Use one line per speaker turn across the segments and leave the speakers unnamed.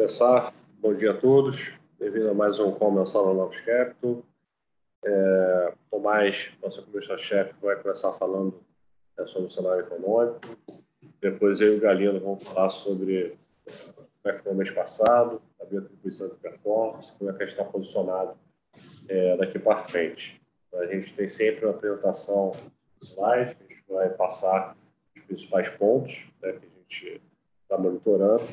começar, bom dia a todos. Bem-vindo a mais um Convenção da Novos Capital. É, Tomás, nosso economista-chefe, vai começar falando é, sobre o cenário econômico. Depois eu e o Galino vamos falar sobre como é que foi o mês passado, a atribuição de performance, como é que a gente está posicionado é, daqui para frente. A gente tem sempre uma apresentação slide, a gente vai passar os principais pontos né, que a gente está monitorando.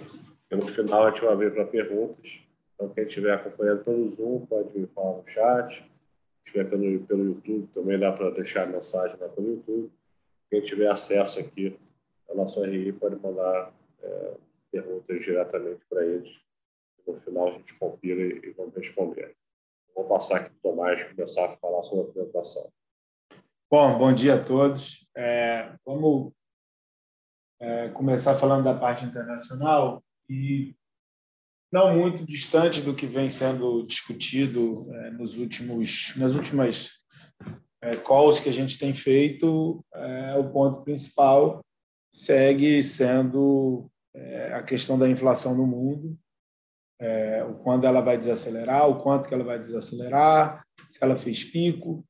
E no final a gente vai abrir para perguntas. Então, quem estiver acompanhando pelo Zoom pode falar no chat. Quem estiver pelo, pelo YouTube também dá para deixar mensagem lá pelo YouTube. Quem tiver acesso aqui ao nosso RI pode mandar é, perguntas diretamente para eles. No final a gente compila e, e vamos responder. Vou passar aqui para o Tomás começar a falar sobre a apresentação.
Bom, bom dia a todos. É, vamos é, começar falando da parte internacional e não muito distante do que vem sendo discutido é, nos últimos nas últimas é, calls que a gente tem feito, é, o ponto principal segue sendo é, a questão da inflação no mundo, é, o quando ela vai desacelerar, o quanto que ela vai desacelerar, se ela fez pico.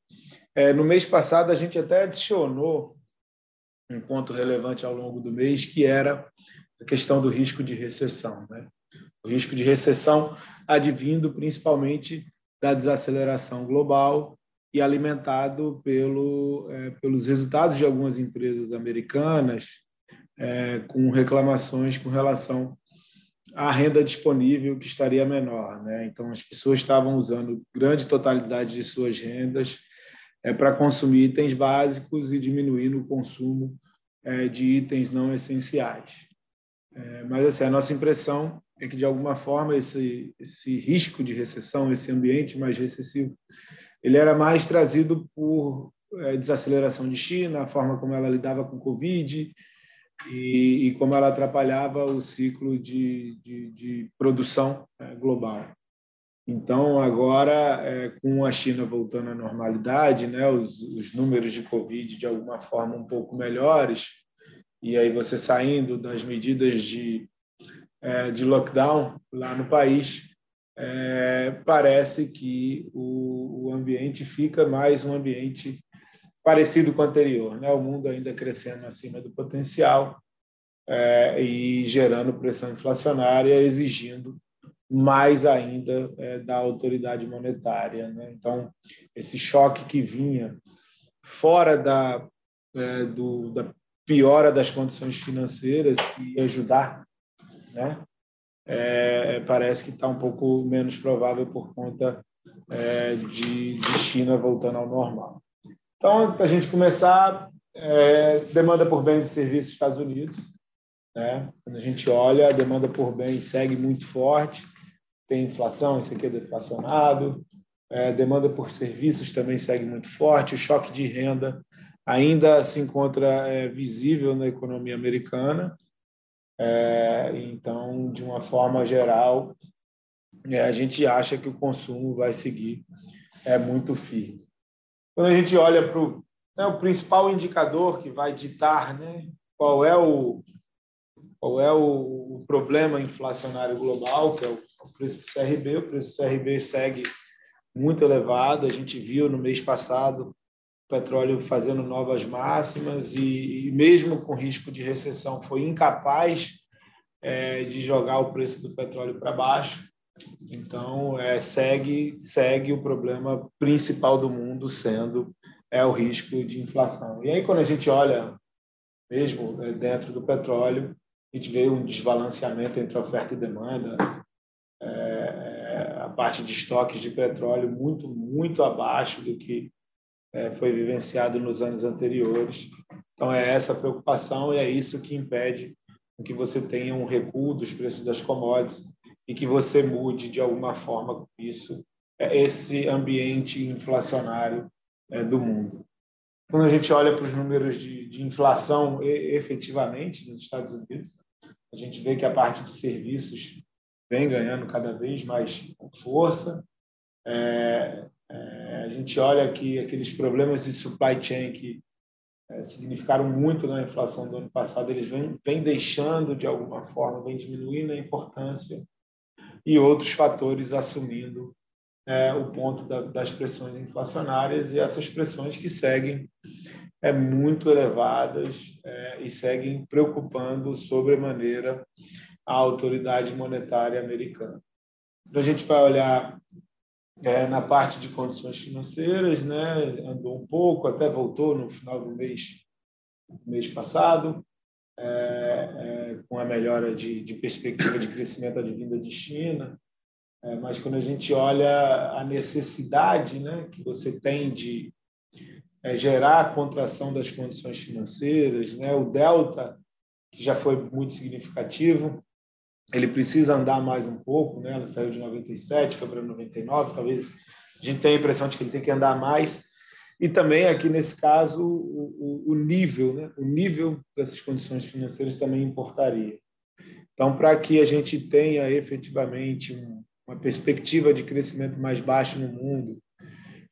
É, no mês passado a gente até adicionou um ponto relevante ao longo do mês que era a questão do risco de recessão. Né? O risco de recessão advindo principalmente da desaceleração global e alimentado pelo, é, pelos resultados de algumas empresas americanas é, com reclamações com relação à renda disponível que estaria menor. Né? Então, as pessoas estavam usando grande totalidade de suas rendas é, para consumir itens básicos e diminuindo o consumo é, de itens não essenciais. É, mas assim, a nossa impressão é que, de alguma forma, esse, esse risco de recessão, esse ambiente mais recessivo, ele era mais trazido por é, desaceleração de China, a forma como ela lidava com o Covid e, e como ela atrapalhava o ciclo de, de, de produção é, global. Então, agora, é, com a China voltando à normalidade, né, os, os números de Covid, de alguma forma, um pouco melhores, e aí você saindo das medidas de, é, de lockdown lá no país, é, parece que o, ambiente fica mais um ambiente parecido com o anterior, né? o mundo ainda crescendo acima do potencial é, e gerando pressão inflacionária, exigindo mais ainda da autoridade monetária. Né? Então, esse choque que vinha fora da, do, da piora das condições financeiras e ajudar, né? É, parece que está um pouco menos provável por conta é, de, de, China voltando ao normal. Então, para a gente começar, é, demanda por bens e serviços dos Estados Unidos. Né? Quando a gente olha, a demanda por bens segue muito forte, tem inflação, isso aqui é deflacionado, é, demanda por serviços também segue muito forte, o choque de renda ainda se encontra é, visível na economia americana. É, então, de uma forma geral, é, a gente acha que o consumo vai seguir é muito firme. Quando a gente olha para o, né, o principal indicador que vai ditar né, qual é o qual é o, o problema inflacionário global, que é o, o preço do CRB, o preço do CRB segue muito elevado. A gente viu no mês passado petróleo fazendo novas máximas e, e mesmo com risco de recessão, foi incapaz é, de jogar o preço do petróleo para baixo. Então, é, segue, segue o problema principal do mundo sendo é o risco de inflação. E aí, quando a gente olha mesmo é, dentro do petróleo, a gente vê um desbalanceamento entre oferta e demanda, é, é a parte de estoques de petróleo muito, muito abaixo do que é, foi vivenciado nos anos anteriores. Então, é essa preocupação e é isso que impede que você tenha um recuo dos preços das commodities e que você mude de alguma forma com isso é, esse ambiente inflacionário é, do mundo. Quando a gente olha para os números de, de inflação efetivamente nos Estados Unidos, a gente vê que a parte de serviços vem ganhando cada vez mais força. É, é, a gente olha que aqueles problemas de supply chain que é, significaram muito na inflação do ano passado, eles vêm, vêm deixando de alguma forma, vêm diminuindo a importância e outros fatores assumindo é, o ponto da, das pressões inflacionárias e essas pressões que seguem é, muito elevadas é, e seguem preocupando sobremaneira a autoridade monetária americana. Então, a gente vai olhar é, na parte de condições financeiras, né, andou um pouco, até voltou no final do mês, mês passado, é, é, com a melhora de, de perspectiva de crescimento advinda de China, é, mas quando a gente olha a necessidade né, que você tem de é, gerar a contração das condições financeiras, né, o delta, que já foi muito significativo, ele precisa andar mais um pouco, né? Ela saiu de 97, foi para 99, talvez a gente tenha a impressão de que ele tem que andar mais. E também aqui nesse caso o, o, o nível, né? O nível dessas condições financeiras também importaria. Então, para que a gente tenha efetivamente um, uma perspectiva de crescimento mais baixo no mundo,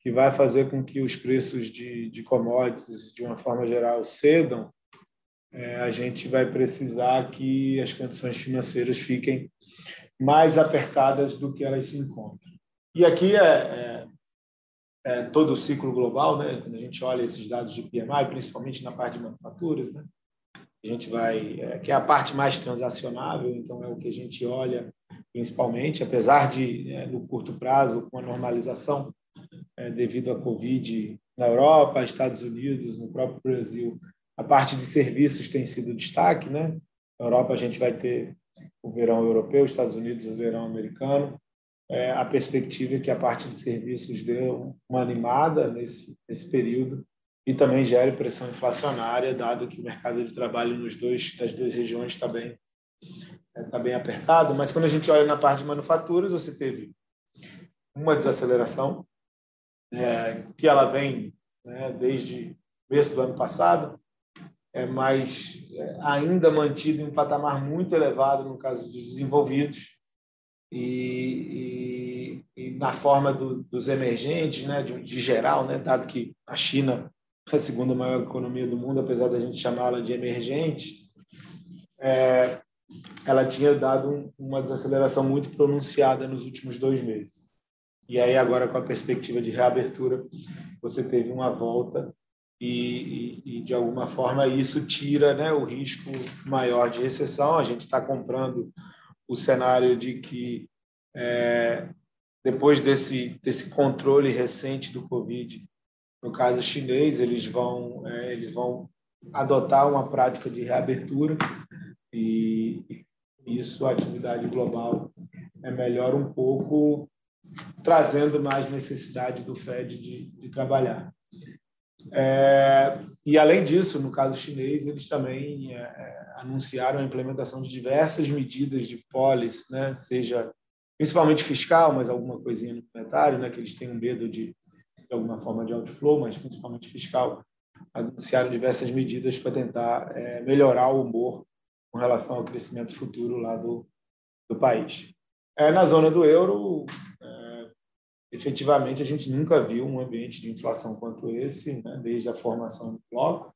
que vai fazer com que os preços de, de commodities, de uma forma geral, cedam, é, a gente vai precisar que as condições financeiras fiquem mais apertadas do que elas se encontram. E aqui é, é, é, todo o ciclo global, né? quando a gente olha esses dados de PMI, principalmente na parte de manufaturas, né? a gente vai, é, que é a parte mais transacionável, então é o que a gente olha principalmente, apesar de, é, no curto prazo, com a normalização é, devido à Covid na Europa, Estados Unidos, no próprio Brasil, a parte de serviços tem sido destaque, né? Na Europa a gente vai ter o verão europeu, Estados Unidos o verão americano. É, a perspectiva é que a parte de serviços dê uma animada nesse, nesse período e também gere pressão inflacionária, dado que o mercado de trabalho nos dois das duas regiões está bem está bem apertado. Mas quando a gente olha na parte de manufaturas, você teve uma desaceleração é, que ela vem né, desde o começo do ano passado, é, mas é, ainda mantido em um patamar muito elevado no caso dos desenvolvidos e, e, e na forma do, dos emergentes, né, de, de, geral, né, dado que a China é a segunda maior economia do mundo, apesar da gente chamá-la de emergente, é, ela tinha dado um, uma desaceleração muito pronunciada nos últimos dois meses. E aí agora com a perspectiva de reabertura, você teve uma volta e, e, de alguma forma isso tira né, o risco maior de recessão. A gente está comprando o cenário de que é, depois desse desse controle recente do Covid, no caso chinês, eles vão é, eles vão adotar uma prática de reabertura e isso a atividade global é melhor um pouco trazendo mais necessidade do Fed de, de trabalhar. É, e, além disso, no caso chinês, eles também é, é, anunciaram a implementação de diversas medidas de polis, né, seja principalmente fiscal, mas alguma coisinha no monetário, né, que eles têm um medo de, de alguma forma de outflow, mas principalmente fiscal, anunciaram diversas medidas para tentar é, melhorar o humor com relação ao crescimento futuro lá do, do país. É, na zona do euro, efetivamente a gente nunca viu um ambiente de inflação quanto esse, né, desde a formação do bloco.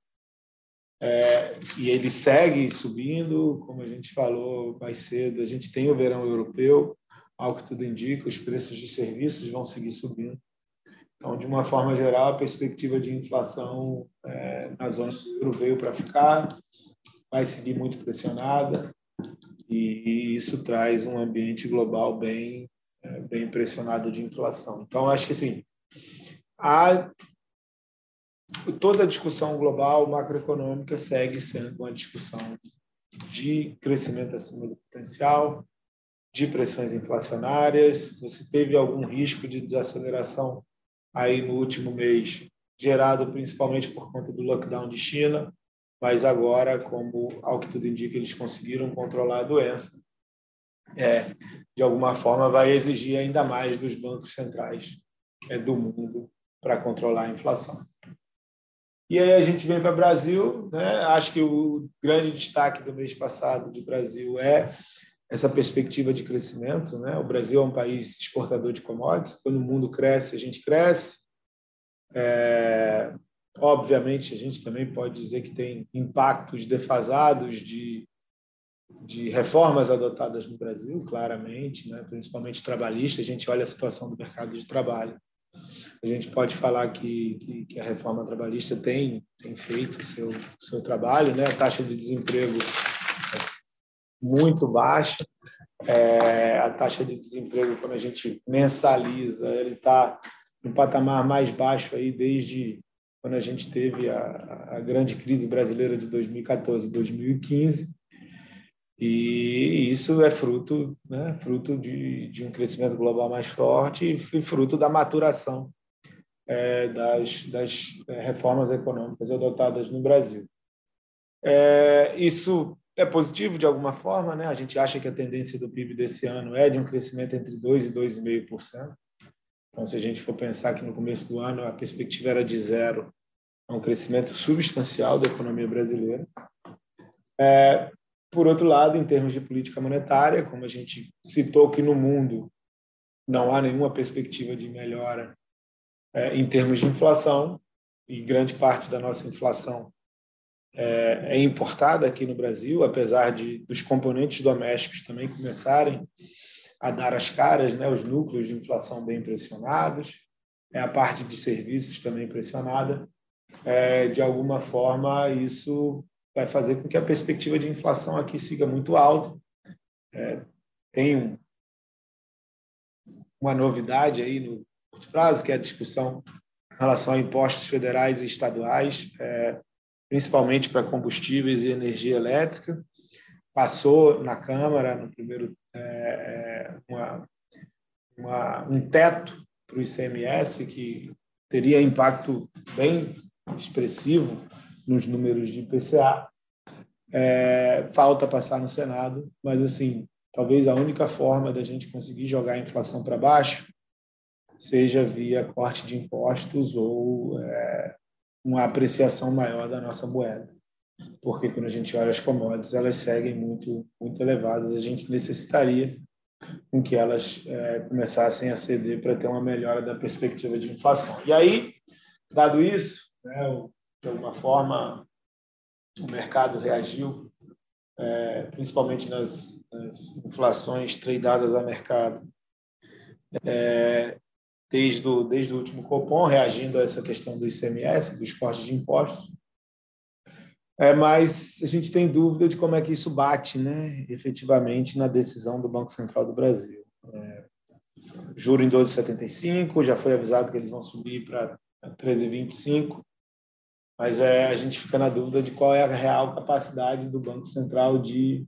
É, e ele segue subindo, como a gente falou mais cedo, a gente tem o verão europeu, ao que tudo indica, os preços de serviços vão seguir subindo. Então, de uma forma geral, a perspectiva de inflação é, na zona do euro veio para ficar, vai seguir muito pressionada, e isso traz um ambiente global bem bem impressionado de inflação. Então, acho que assim, a, toda a discussão global macroeconômica segue sendo uma discussão de crescimento acima do potencial, de pressões inflacionárias. Você teve algum risco de desaceleração aí no último mês, gerado principalmente por conta do lockdown de China, mas agora, como ao que tudo indica, eles conseguiram controlar a doença, é, de alguma forma, vai exigir ainda mais dos bancos centrais é, do mundo para controlar a inflação. E aí a gente vem para o Brasil, né? acho que o grande destaque do mês passado do Brasil é essa perspectiva de crescimento. Né? O Brasil é um país exportador de commodities, quando o mundo cresce, a gente cresce. É, obviamente, a gente também pode dizer que tem impactos defasados de de reformas adotadas no Brasil, claramente, né? principalmente trabalhista. A gente olha a situação do mercado de trabalho. A gente pode falar que, que, que a reforma trabalhista tem, tem feito o seu, seu trabalho, né? a taxa de desemprego é muito baixa, é, a taxa de desemprego, quando a gente mensaliza, ele está no patamar mais baixo aí desde quando a gente teve a, a grande crise brasileira de 2014 2015. E isso é fruto, né, fruto de, de um crescimento global mais forte e fruto da maturação é, das, das é, reformas econômicas adotadas no Brasil. É, isso é positivo de alguma forma, né? A gente acha que a tendência do PIB desse ano é de um crescimento entre 2 e 2,5%. Então, se a gente for pensar que no começo do ano a perspectiva era de zero, é um crescimento substancial da economia brasileira. É, por outro lado, em termos de política monetária, como a gente citou que no mundo não há nenhuma perspectiva de melhora é, em termos de inflação, e grande parte da nossa inflação é, é importada aqui no Brasil, apesar de dos componentes domésticos também começarem a dar as caras, né, os núcleos de inflação bem pressionados, é a parte de serviços também pressionada. É, de alguma forma, isso vai fazer com que a perspectiva de inflação aqui siga muito alta. É, tem um, uma novidade aí no curto prazo, que é a discussão em relação a impostos federais e estaduais. É, principalmente para combustíveis e energia elétrica. Passou na Câmara, no primeiro, é, é uma, uma, um teto para o ICMS que teria impacto bem expressivo nos números de IPCA. É, falta passar no Senado, mas assim, talvez a única forma da gente conseguir jogar a inflação para baixo seja via corte de impostos ou é, uma apreciação maior da nossa moeda. Porque quando a gente olha as commodities, elas seguem muito, muito elevadas. A gente necessitaria com que elas é, começassem a ceder para ter uma melhora da perspectiva de inflação. E aí, dado isso, né, de alguma forma, o mercado reagiu, é, principalmente nas, nas inflações tradeadas a mercado, é, desde o, desde o último Copom, reagindo a essa questão do ICMS, dos cortes de impostos. É, mas a gente tem dúvida de como é que isso bate né, efetivamente na decisão do Banco Central do Brasil. É, juro em 12,75, já foi avisado que eles vão subir para 13,25, mas é, a gente fica na dúvida de qual é a real capacidade do Banco Central de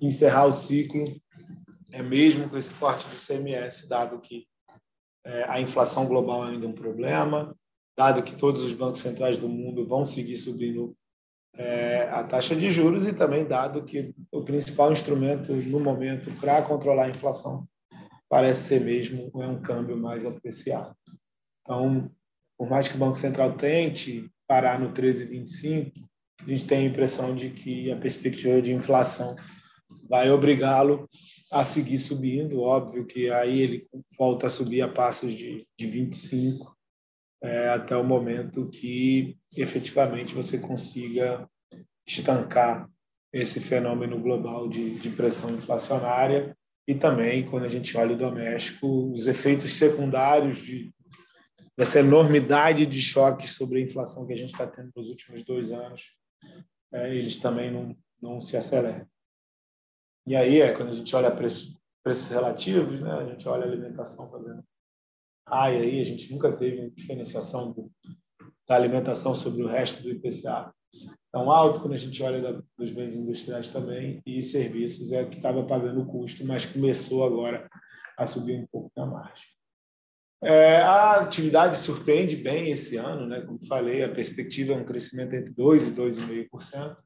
encerrar o ciclo, é mesmo com esse corte de ICMS, dado que é, a inflação global é ainda um problema, dado que todos os bancos centrais do mundo vão seguir subindo é, a taxa de juros e também dado que o principal instrumento no momento para controlar a inflação parece ser mesmo é um câmbio mais apreciado. Então, por mais que o Banco Central tente parar no 13,25, a gente tem a impressão de que a perspectiva de inflação vai obrigá-lo a seguir subindo. Óbvio que aí ele volta a subir a passos de, de 25 é, até o momento que efetivamente você consiga estancar esse fenômeno global de, de pressão inflacionária e também, quando a gente olha o doméstico, os efeitos secundários de, dessa enormidade de choques sobre a inflação que a gente está tendo nos últimos dois anos, é, eles também não, não se aceleram. E aí é quando a gente olha preços, preços relativos, né? a gente olha a alimentação fazendo high aí, a gente nunca teve diferenciação do, da alimentação sobre o resto do IPCA tão alto, quando a gente olha da, dos bens industriais também, e serviços é que estava pagando o custo, mas começou agora a subir um pouco na margem. É, a atividade surpreende bem esse ano, né? como falei, a perspectiva é um crescimento entre 2% e 2,5%.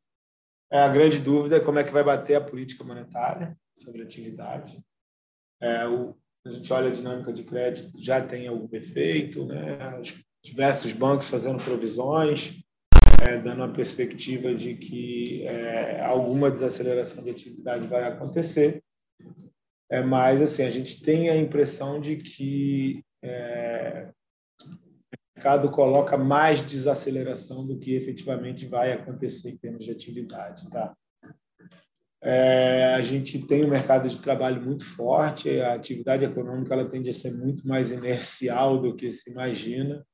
É, a grande dúvida é como é que vai bater a política monetária sobre a atividade. É, o, a gente olha a dinâmica de crédito, já tem algum efeito, né? Os diversos bancos fazendo provisões, é, dando a perspectiva de que é, alguma desaceleração da atividade vai acontecer. É, mas assim, a gente tem a impressão de que é, mercado coloca mais desaceleração do que efetivamente vai acontecer em termos de atividade, tá? É, a gente tem um mercado de trabalho muito forte, a atividade econômica ela tende a ser muito mais inercial do que se imagina,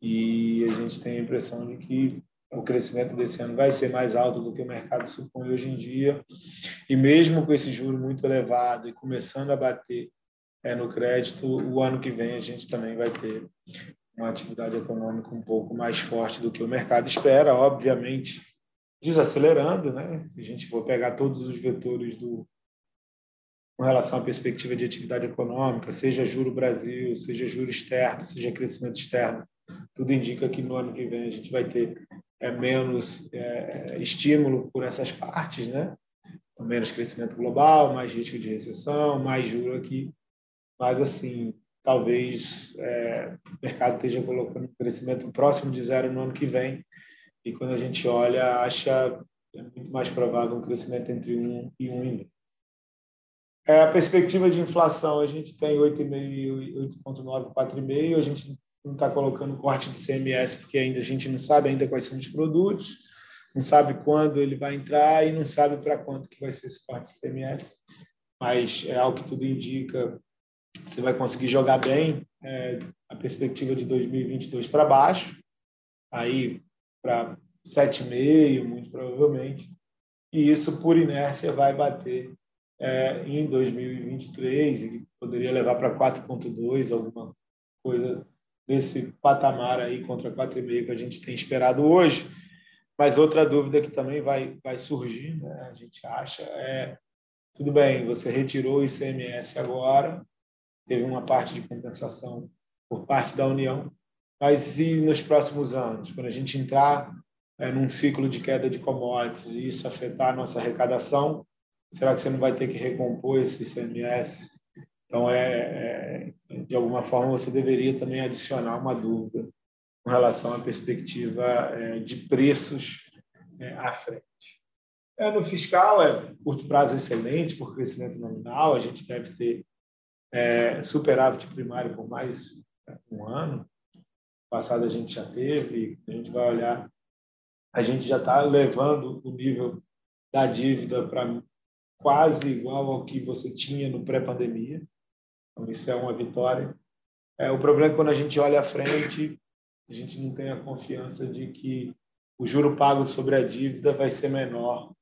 e a gente tem a impressão de que o crescimento desse ano vai ser mais alto do que o mercado supõe hoje em dia, e mesmo com esse juro muito elevado e começando a bater é, no crédito, o ano que vem a gente também vai ter uma atividade econômica um pouco mais forte do que o mercado espera, obviamente desacelerando, né? Se a gente for pegar todos os vetores do com relação à perspectiva de atividade econômica, seja juro Brasil, seja juro externo, seja crescimento externo, tudo indica que no ano que vem a gente vai ter é, menos é, estímulo por essas partes, né? Menos crescimento global, mais risco de recessão, mais juro aqui. Mas, assim, talvez é, o mercado esteja colocando um crescimento próximo de zero no ano que vem, e quando a gente olha, acha é muito mais provável um crescimento entre 1 e 1,5. É, a perspectiva de inflação, a gente tem 8,5, 8,9, 4,5. A gente não está colocando corte de CMS porque ainda a gente não sabe ainda quais são os produtos, não sabe quando ele vai entrar e não sabe para quanto que vai ser esse corte de CMS. Mas é algo que tudo indica, você vai conseguir jogar bem é, a perspectiva de 2022 para baixo. Aí para 7,5, muito provavelmente. E isso, por inércia, vai bater é, em 2023 e poderia levar para 4,2, alguma coisa nesse patamar aí contra 4,5 que a gente tem esperado hoje. Mas outra dúvida que também vai, vai surgir, né, a gente acha, é: tudo bem, você retirou o ICMS agora, teve uma parte de compensação por parte da União, mas e nos próximos anos, quando a gente entrar é, num ciclo de queda de commodities e isso afetar a nossa arrecadação, será que você não vai ter que recompor esse ICMS? Então, é, é, de alguma forma, você deveria também adicionar uma dúvida com relação à perspectiva é, de preços é, à frente. É, no fiscal, é curto prazo excelente por crescimento nominal, a gente deve ter é, superávit primário por mais um ano, passado a gente já teve, a gente vai olhar, a gente já está levando o nível da dívida para quase igual ao que você tinha no pré-pandemia. Então, isso é uma vitória. É, o problema é quando a gente olha à frente, a gente não tem a confiança de que o juro pago sobre a dívida vai ser menor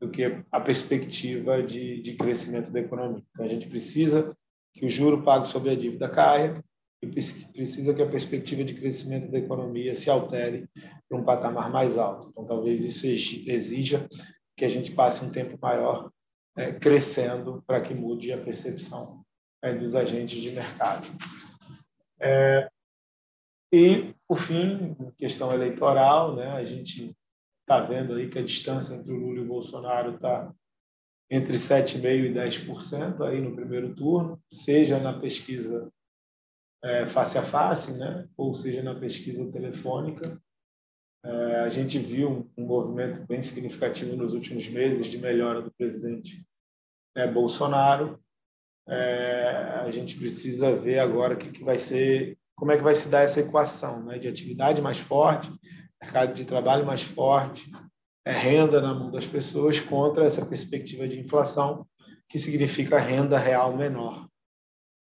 do que a perspectiva de, de crescimento da economia. Então, a gente precisa que o juro pago sobre a dívida caia e precisa que a perspectiva de crescimento da economia se altere para um patamar mais alto. Então, talvez isso exija que a gente passe um tempo maior é, crescendo para que mude a percepção é, dos agentes de mercado. É, e, por fim, questão eleitoral, né, a gente está vendo aí que a distância entre o Lula e o Bolsonaro está entre 7,5% e 10% aí no primeiro turno, seja na pesquisa é, face a face, né? ou seja, na pesquisa telefônica. É, a gente viu um, movimento bem significativo nos últimos meses de melhora do presidente é, Bolsonaro. É, a gente precisa ver agora que, que vai ser, como é que vai se dar essa equação né? de atividade mais forte, mercado de trabalho mais forte, renda na mão das pessoas contra essa perspectiva de inflação, que significa renda real menor.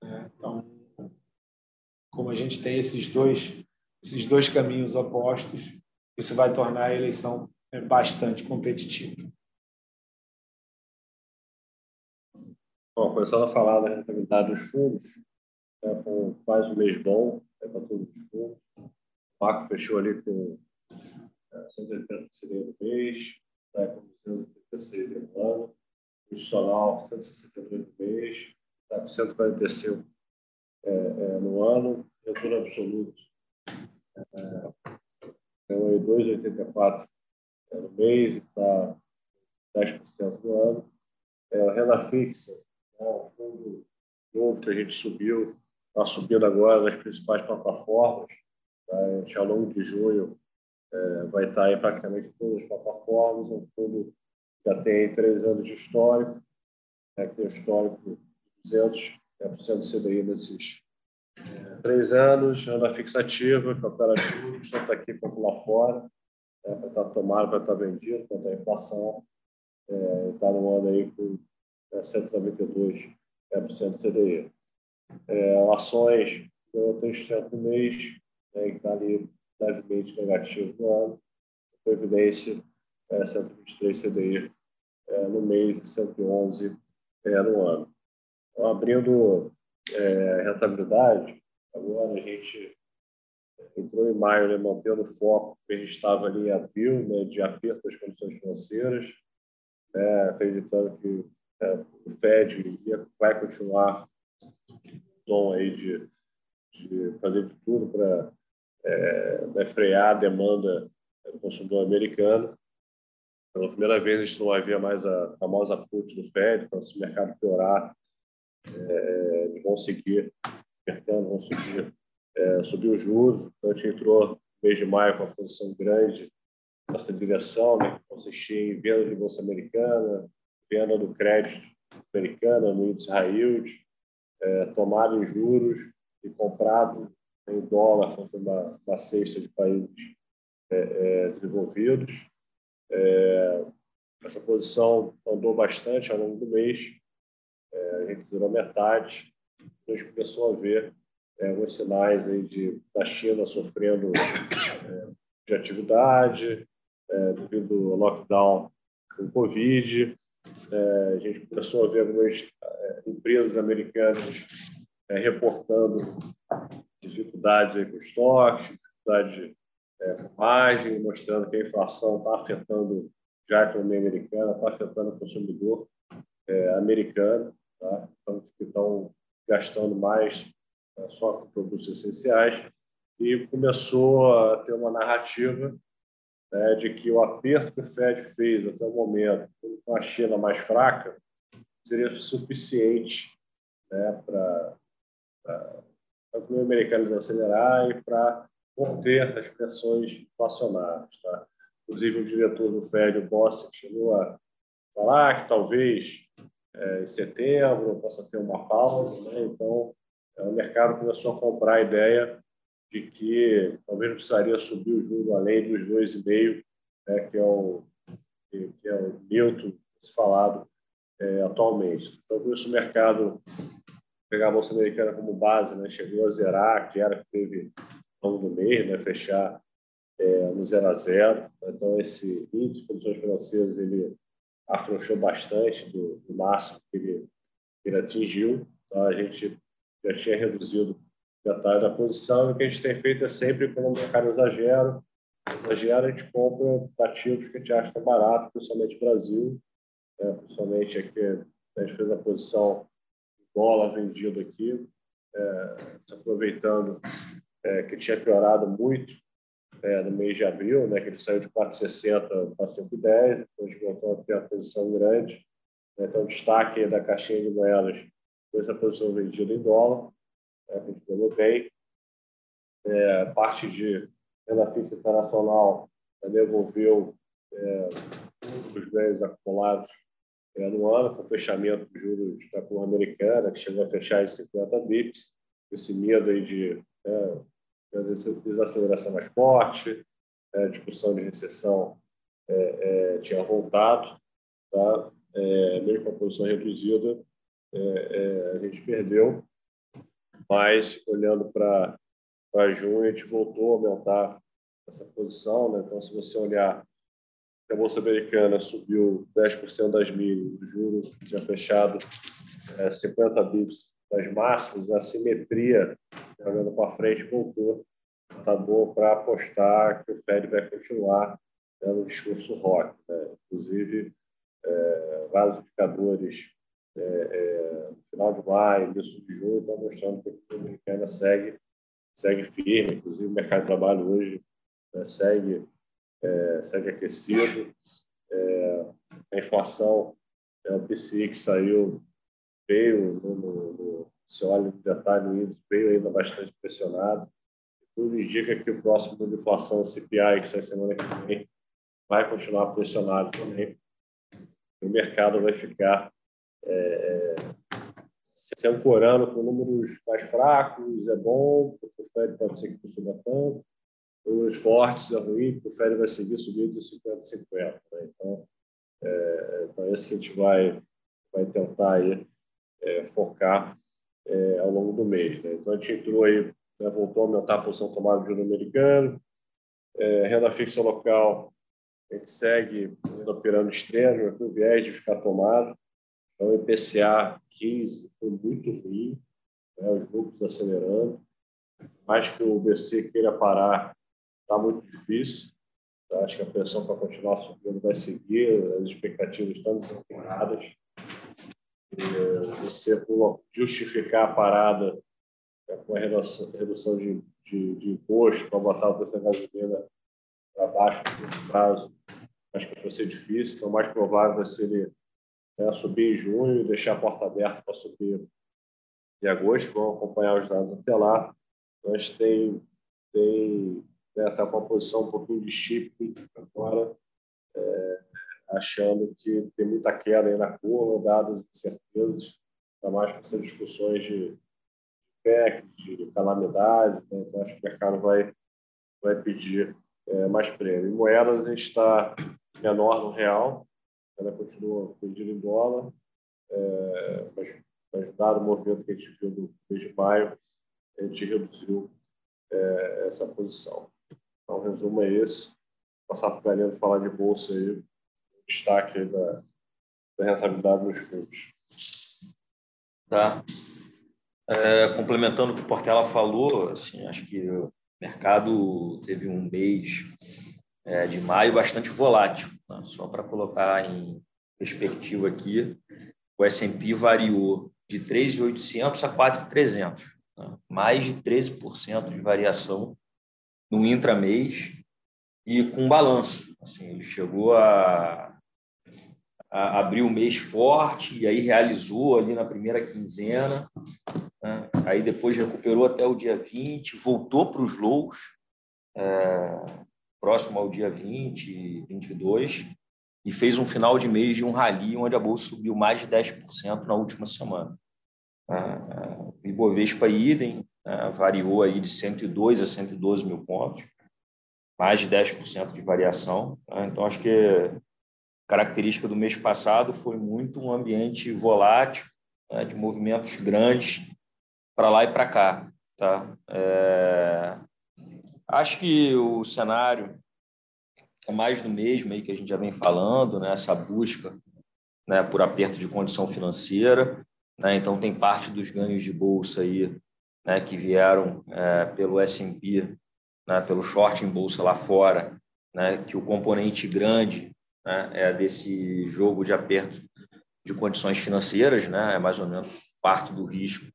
Né? Então, como a gente tem esses dois, esses dois caminhos opostos, isso vai tornar a eleição é, bastante competitiva.
Bom, começando a falar da rentabilidade dos fundos, né, foi quase um mês bom né, para todos os fundos. O Marco fechou ali com é, 180 do mês, né, com 236 no ano, o institucional 162 do mês, está com 145 é, é, no ano, retorno absoluto é, é 2,84 é, no mês está 10% no ano. É, a renda fixa, é um fundo novo que a gente subiu, está subindo agora nas principais plataformas. Tá? Ao longo de junho, é, vai estar tá em praticamente todas as plataformas. Um fundo que já tem três anos de histórico, né, que tem um histórico de 200% é, CDI nesses é, três anos, renda fixativa, opera juros, tanto aqui quanto lá fora, né, para estar tomado, para estar vendido, quanto a inflação. está no ano aí com é, 192% do CDI. Ações, 3% no mês, né, que está ali levemente negativo no ano. Previdência, é, 123 CDI é, no mês e 111 é, no ano. Então, abrindo é, rentabilidade, agora a gente entrou em maio, né, mantendo o foco que a gente estava ali em abril, né, de aperto das condições financeiras, né, acreditando que é, o Fed ia, vai continuar tom aí de, de fazer de tudo para é, frear a demanda do consumidor americano. Pela primeira vez, a gente não havia mais a famosa put do Fed, então, se o mercado piorar, é, vão seguir apertando, vão subir, é, subir os juros. Então, a gente entrou no mês de maio com uma posição grande nessa direção, né, que consistia em venda de bolsa americana, venda do crédito americano no índice high yield, é, em juros e comprado em dólar contra uma, uma cesta de países é, é, desenvolvidos. É, essa posição andou bastante ao longo do mês, é, a gente virou metade, a gente começou a ver é, alguns sinais aí de, da China sofrendo de atividade, devido ao lockdown com Covid, é, a gente começou a ver algumas é, empresas americanas é, reportando dificuldades aí com estoque, dificuldade é, com margem, mostrando que a inflação está afetando já a economia americana, está afetando o consumidor é, americano, tá? então, que estão gastando mais é, só com produtos essenciais, e começou a ter uma narrativa né, de que o aperto que o Fed fez até o momento, com a China mais fraca, seria suficiente né, para a economia americana acelerar e para conter as pressões inflacionárias. Tá? Inclusive, o diretor do Fed, o Boston, chegou a falar que talvez é, em setembro possa ter uma pausa. Né? Então, é, o mercado começou a comprar a ideia de que talvez não precisaria subir o juro além dos 2,5, né, que é o que, é o neutro falado é, atualmente. Então, por isso o mercado pegar a bolsa americana como base, né, chegou a zerar, que era que teve ao longo do mês, né, fechar é, no zero a zero. Então, esse índice de condições financeiras ele afrouxou bastante do, do máximo que ele, que ele atingiu. Então, a gente já tinha reduzido metade da posição. E o que a gente tem feito é sempre, quando o mercado exagera, exagera, a gente compra ativos que a gente acha é barato, principalmente no Brasil, né? principalmente aqui, a gente fez a posição dólar vendido aqui, é, aproveitando é, que tinha piorado muito é, no mês de abril, né, que ele saiu de 4,60 para 5,10, então a gente voltou a posição grande. Né, então, destaque da caixinha de moedas foi essa posição vendida em dólar é, a gente pegou bem. É, parte de renda fixa internacional devolveu é, os ganhos acumulados é, no ano, com fechamento dos juros da Colômbia Americana, que chegou a fechar em 50 bips, esse medo aí de é, desaceleração mais forte, é, discussão de recessão é, é, tinha voltado, tá? É, mesmo com a posição reduzida, a gente perdeu mas olhando para junho, a gente voltou a aumentar essa posição. Né? Então, se você olhar, a Bolsa Americana subiu 10% das mínimas, o juro tinha fechado é, 50 bips das máximas, a simetria, olhando para frente, voltou. Está bom para apostar que o Fed vai continuar dando um discurso rock. Né? Inclusive, é, vários indicadores é, é, final de maio, início de junho, estão mostrando que a economia americana segue, segue firme, inclusive o mercado de trabalho hoje né, segue, é, segue aquecido. É, a inflação, é, o PCI que saiu, veio, no, no, no, se olha detalhe, veio ainda bastante pressionado. Tudo indica que o próximo de inflação, o CPI, que sai semana que vem, vai continuar pressionado também. O mercado vai ficar é, se ancorando com números mais fracos é bom, porque o Fed pode ser que suba tanto. Números fortes é ruim, porque o Fed vai seguir subindo de 50 a 50. Né? Então, é, então, é isso que a gente vai, vai tentar aí, é, focar é, ao longo do mês. Né? Então, a gente entrou aí, né, voltou a aumentar a posição tomada de juros americano, é, renda fixa local, a gente segue operando externo, com viés de ficar tomado. Então, o IPCA 15 foi muito ruim, né, os lucros acelerando. Mais que o BC queira parar, está muito difícil. Eu acho que a pressão para continuar subindo vai seguir, as expectativas estão desamparadas. Você justificar a parada é, com a redução, de, de, de imposto para botar o preço da gasolina para baixo no prazo, acho que vai ser difícil. Então, mais provável vai ser ele né, subir em junho e deixar a porta aberta para subir em agosto. Vamos acompanhar os dados até lá. A gente tem, tem né, tá com uma posição um pouquinho de chip agora, é, achando que tem muita queda aí na curva, dadas incertezas, ainda mais com essas discussões de PEC, de calamidade. Né? Então, acho que o mercado vai, vai pedir é, mais prêmio. Em moedas, a gente está menor no real, ela continua pedindo em dólar, é, mas, mas dado o movimento que a gente viu no mês de maio, a gente reduziu é, essa posição. Então, o resumo é esse. Passar para o Galeno falar de bolsa aí, destaque aí da, da rentabilidade nos fundos.
Tá. É, complementando o que o Portela falou, assim, acho que o mercado teve um mês é, de maio bastante volátil. Né? Só para colocar em perspectiva aqui, o S&P variou de 3.800 a 4.300, né? mais de 13% de variação no intramês e com balanço. Assim, ele chegou a, a abrir o mês forte e aí realizou ali na primeira quinzena, né? aí depois recuperou até o dia 20, voltou para os lows, é, próximo ao dia 20, 22, e fez um final de mês de um rally onde a bolsa subiu mais de 10% na última semana. Ibovespa idem, né, variou aí de 102 a 112 mil pontos, mais de 10% de variação. Né? Então, acho que característica do mês passado foi muito um ambiente volátil, né, de movimentos grandes para lá e para cá. Tá? É... Acho que o cenário é mais do mesmo aí que a gente já vem falando, né? essa busca né, por aperto de condição financeira. Né? Então, tem parte dos ganhos de bolsa aí né, que vieram é, pelo S&P, né, pelo short em bolsa lá fora, né, que o componente grande né, é desse jogo de aperto de condições financeiras, né, é mais ou menos parte do risco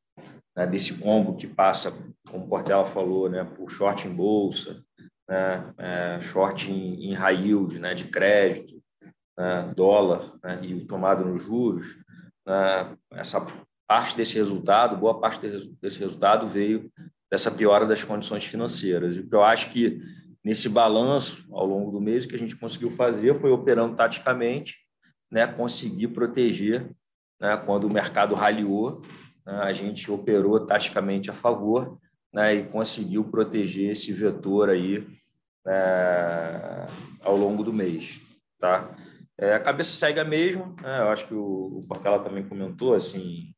né, desse combo que passa, como o Portela falou, né, por short em bolsa, né, é, short em, em high yield, né, de crédito, né, dólar né, e tomado nos juros, essa parte desse resultado, boa parte desse resultado veio dessa piora das condições financeiras. E eu acho que nesse balanço ao longo do mês o que a gente conseguiu fazer foi operando taticamente, né, conseguir proteger, né, quando o mercado raliou, né, a gente operou taticamente a favor, né, e conseguiu proteger esse vetor aí é, ao longo do mês, tá? É, a cabeça segue a mesma, né? eu acho que o, o Portela também comentou, assim,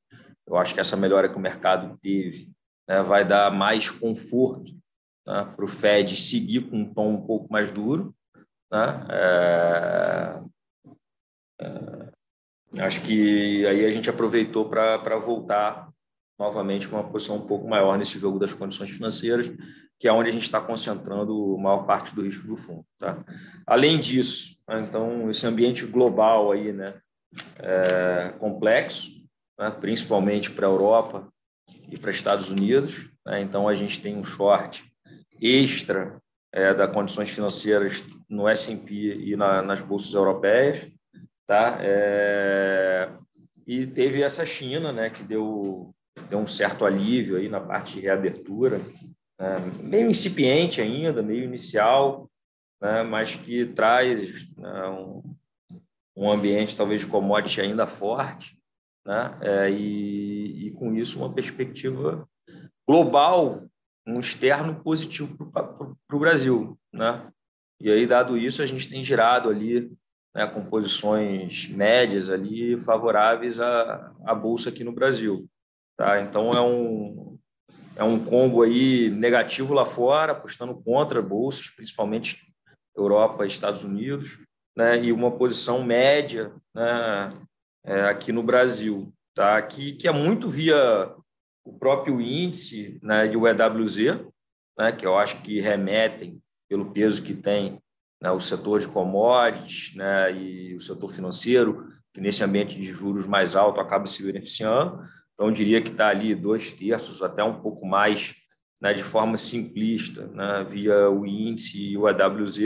eu acho que essa melhora que o mercado teve né, vai dar mais conforto né, para o Fed seguir com um tom um pouco mais duro. Né? É, é, acho que aí a gente aproveitou para voltar novamente com uma posição um pouco maior nesse jogo das condições financeiras, que é onde a gente está concentrando a maior parte do risco do fundo. Tá? Além disso, né, então esse ambiente global aí, né, é complexo, né, principalmente para a Europa e para Estados Unidos. Né, então, a gente tem um short extra é, das condições financeiras no S&P e na, nas bolsas europeias. Tá? É, e teve essa China, né, que deu, deu um certo alívio aí na parte de reabertura, né, meio incipiente ainda, meio inicial, né, mas que traz né, um, um ambiente talvez de commodity ainda forte, né? É, e, e, com isso uma perspectiva global, um externo positivo para o Brasil. Né? E aí, dado isso, a gente tem girado ali né, com posições médias ali favoráveis à, à bolsa aqui no Brasil. Tá? Então é um é um combo aí negativo lá fora, apostando contra bolsas, principalmente Europa e Estados Unidos, né, e uma posição média né, é, aqui no Brasil, tá? que, que é muito via o próprio índice né, de EWZ, né, que eu acho que remetem pelo peso que tem né, o setor de commodities né, e o setor financeiro, que nesse ambiente de juros mais alto acaba se beneficiando. Então, eu diria que está ali dois terços, até um pouco mais, né, de forma simplista, né, via o índice e o AWZ.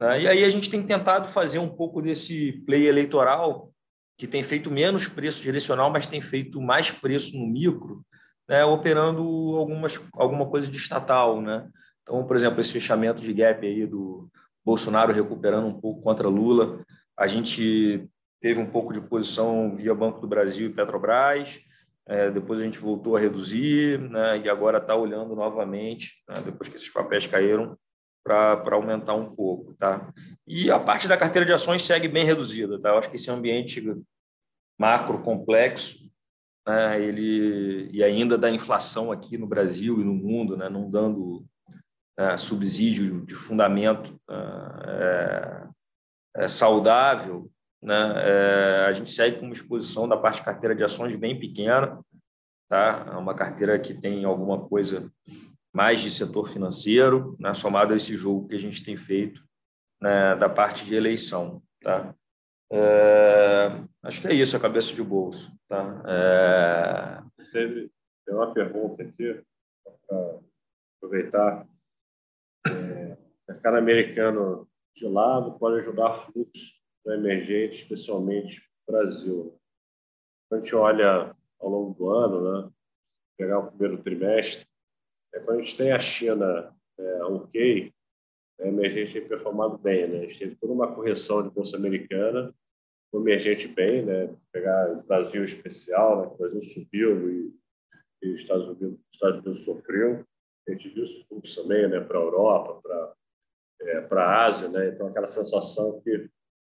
Né, e aí a gente tem tentado fazer um pouco desse play eleitoral, que tem feito menos preço direcional, mas tem feito mais preço no micro, né, operando algumas, alguma coisa de estatal. Né? Então, por exemplo, esse fechamento de gap aí do Bolsonaro recuperando um pouco contra Lula, a gente teve um pouco de posição via Banco do Brasil e Petrobras, é, depois a gente voltou a reduzir, né, e agora está olhando novamente, né, depois que esses papéis caíram, para aumentar um pouco. Tá? E a parte da carteira de ações segue bem reduzida. Tá? Eu acho que esse ambiente macro complexo né, ele, e ainda da inflação aqui no Brasil e no mundo, né, não dando é, subsídio de fundamento é, é, saudável, né? É, a gente segue com uma exposição da parte de carteira de ações bem pequena, tá? É uma carteira que tem alguma coisa mais de setor financeiro, né? somado a esse jogo que a gente tem feito né? da parte de eleição, tá? É, acho que é isso, a cabeça de bolso, tá?
É... Teve, tem uma pergunta aqui para aproveitar. É, mercado americano de lado pode ajudar fluxo do emergente, especialmente Brasil. Quando a gente olha ao longo do ano, né, pegar o primeiro trimestre, é quando a gente tem a China é, ok, a emergente tem performado bem. Né? A gente teve toda uma correção de bolsa americana, o emergente bem, né? pegar o Brasil especial, né? o Brasil subiu e, e os Estados Unidos, Estados Unidos sofreu. A gente viu isso tudo também né? para a Europa, para é, a Ásia. Né? Então, aquela sensação que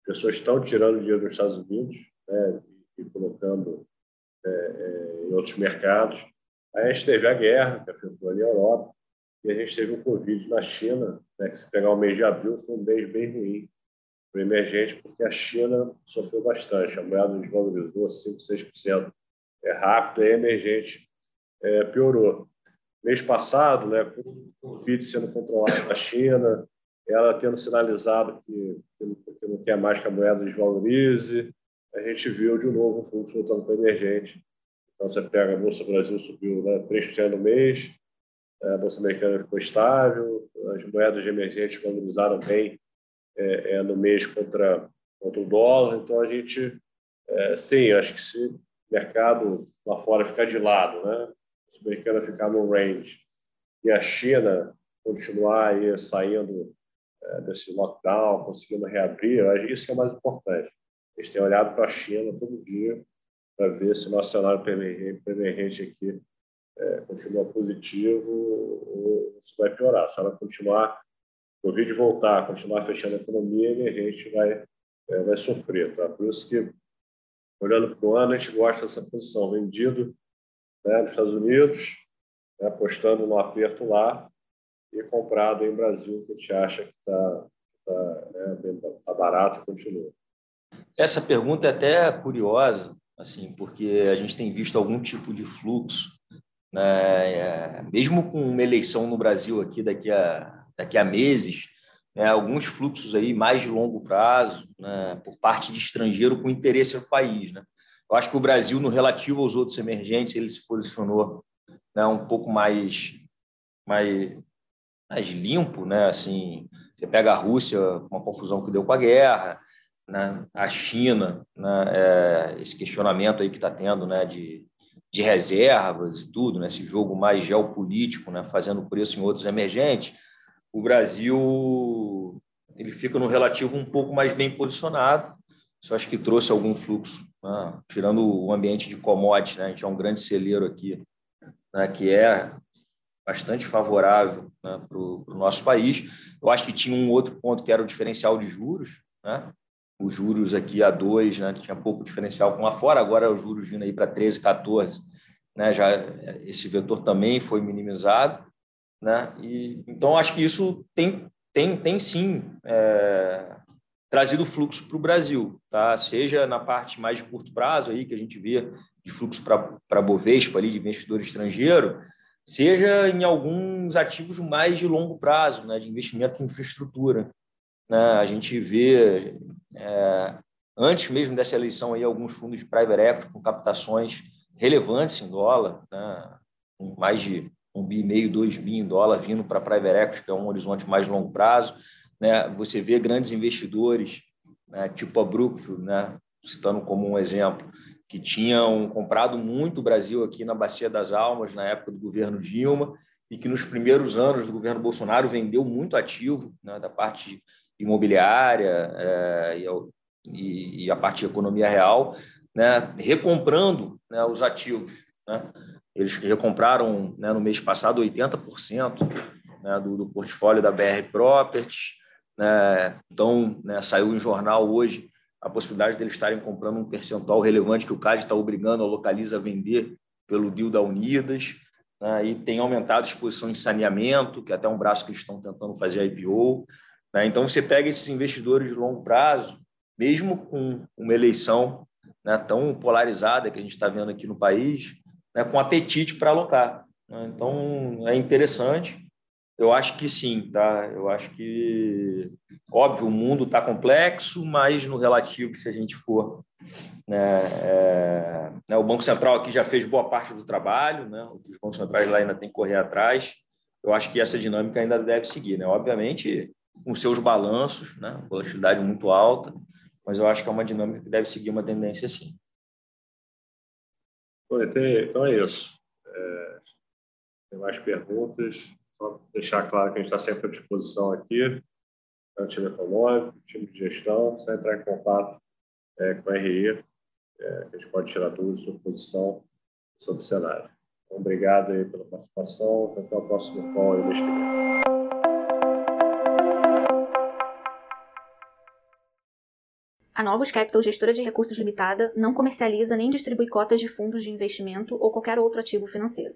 pessoas estão tirando dinheiro dos Estados Unidos né, e colocando é, é, em outros mercados. Aí a gente teve a guerra, que afetou ali a Europa, e a gente teve o Covid na China, né, que se pegar o mês de abril foi um mês bem ruim para emergente, porque a China sofreu bastante, a moeda desvalorizou 5%, 6% é rápido, a emergente é, piorou. Mês passado, né, com o Covid sendo controlado na China, ela tendo sinalizado que, que não quer mais que a moeda desvalorize, a gente viu de novo o fluxo voltando para emergente. Então, você pega a Bolsa Brasil subiu né, 3% no mês, a Bolsa Americana ficou estável, as moedas de emergente valorizaram bem é, é, no mês contra, contra o dólar. Então, a gente, é, sim, acho que se o mercado lá fora ficar de lado, né, a Bolsa Americana ficar no range e a China continuar aí saindo desse lockdown, conseguindo reabrir, isso que é o mais importante. A gente tem olhado para a China todo dia para ver se o nosso cenário emergente aqui é, continua positivo ou se vai piorar. Se ela continuar, o Covid voltar, continuar fechando a economia, a gente vai, é, vai sofrer. Tá? Por isso que, olhando para o ano, a gente gosta dessa posição, vendido né, nos Estados Unidos, né, apostando no aperto lá, e comprado em Brasil, que a gente acha que está tá, né, tá barato e continua.
Essa pergunta é até curiosa, assim, porque a gente tem visto algum tipo de fluxo, né, é, mesmo com uma eleição no Brasil aqui daqui a, daqui a meses, né, alguns fluxos aí mais de longo prazo, né, por parte de estrangeiro com interesse no país. Né? Eu acho que o Brasil, no relativo aos outros emergentes, ele se posicionou né, um pouco mais, mais mais limpo, né? Assim, você pega a Rússia, uma confusão que deu com a guerra, né? A China, né? É, esse questionamento aí que está tendo, né? De, de reservas e tudo, né? Esse jogo mais geopolítico, né? Fazendo preço em outros emergentes. O Brasil ele fica no relativo um pouco mais bem posicionado. Isso acho que trouxe algum fluxo, né? tirando o ambiente de commodities, né? A gente é um grande celeiro aqui, né? Que é bastante favorável né, para o nosso país. Eu acho que tinha um outro ponto que era o diferencial de juros. Né? os juros aqui a 2, né, tinha pouco diferencial com lá fora, agora os juros vindo aí para 13, 14, né, já esse vetor também foi minimizado, né, e então acho que isso tem tem tem sim é, trazido fluxo para o Brasil, tá? Seja na parte mais de curto prazo aí que a gente vê de fluxo para para Bovespa ali de investidor estrangeiro, seja em alguns ativos mais de longo prazo, né, de investimento em infraestrutura. Né? A gente vê, é, antes mesmo dessa eleição, aí, alguns fundos de private equity com captações relevantes em dólar, né? com mais de um bi e meio, dois bi em dólar vindo para private equity, que é um horizonte mais longo prazo. Né? Você vê grandes investidores, né? tipo a Brookfield, né? citando como um exemplo, que tinham comprado muito o Brasil aqui na Bacia das Almas na época do governo Dilma e que nos primeiros anos do governo Bolsonaro vendeu muito ativo né, da parte imobiliária é, e, e, a parte de economia real, né, recomprando né, os ativos. Né? Eles recompraram né, no mês passado 80% né, do, do, portfólio da BR Properties. Então, saiu em jornal hoje a possibilidade deles estarem comprando um percentual relevante que o CAD está obrigando a Localiza a vender pelo deal da Unidas, né, e tem aumentado a exposição em saneamento, que é até um braço que eles estão tentando fazer a IPO. Né, então, você pega esses investidores de longo prazo, mesmo com uma eleição né, tão polarizada que a gente está vendo aqui no país, né, com apetite para alocar. Né. Então, é interessante. Eu acho que sim, tá? Eu acho que, óbvio, o mundo está complexo, mas no relativo, se a gente for. Né, é, né, o Banco Central aqui já fez boa parte do trabalho, né? Os bancos centrais lá ainda têm que correr atrás. Eu acho que essa dinâmica ainda deve seguir, né? Obviamente, com seus balanços, né? Volatilidade muito alta, mas eu acho que é uma dinâmica que deve seguir uma tendência sim.
Então é isso. É, tem mais perguntas? Só deixar claro que a gente está sempre à disposição aqui, o time econômico, time de gestão, só entrar em contato é, com a RE, é, que a gente pode tirar dúvidas sobre posição sobre o cenário. Então, obrigado aí pela participação, até o próximo call aí mês.
A Novos Capital Gestora de Recursos Limitada não comercializa nem distribui cotas de fundos de investimento ou qualquer outro ativo financeiro.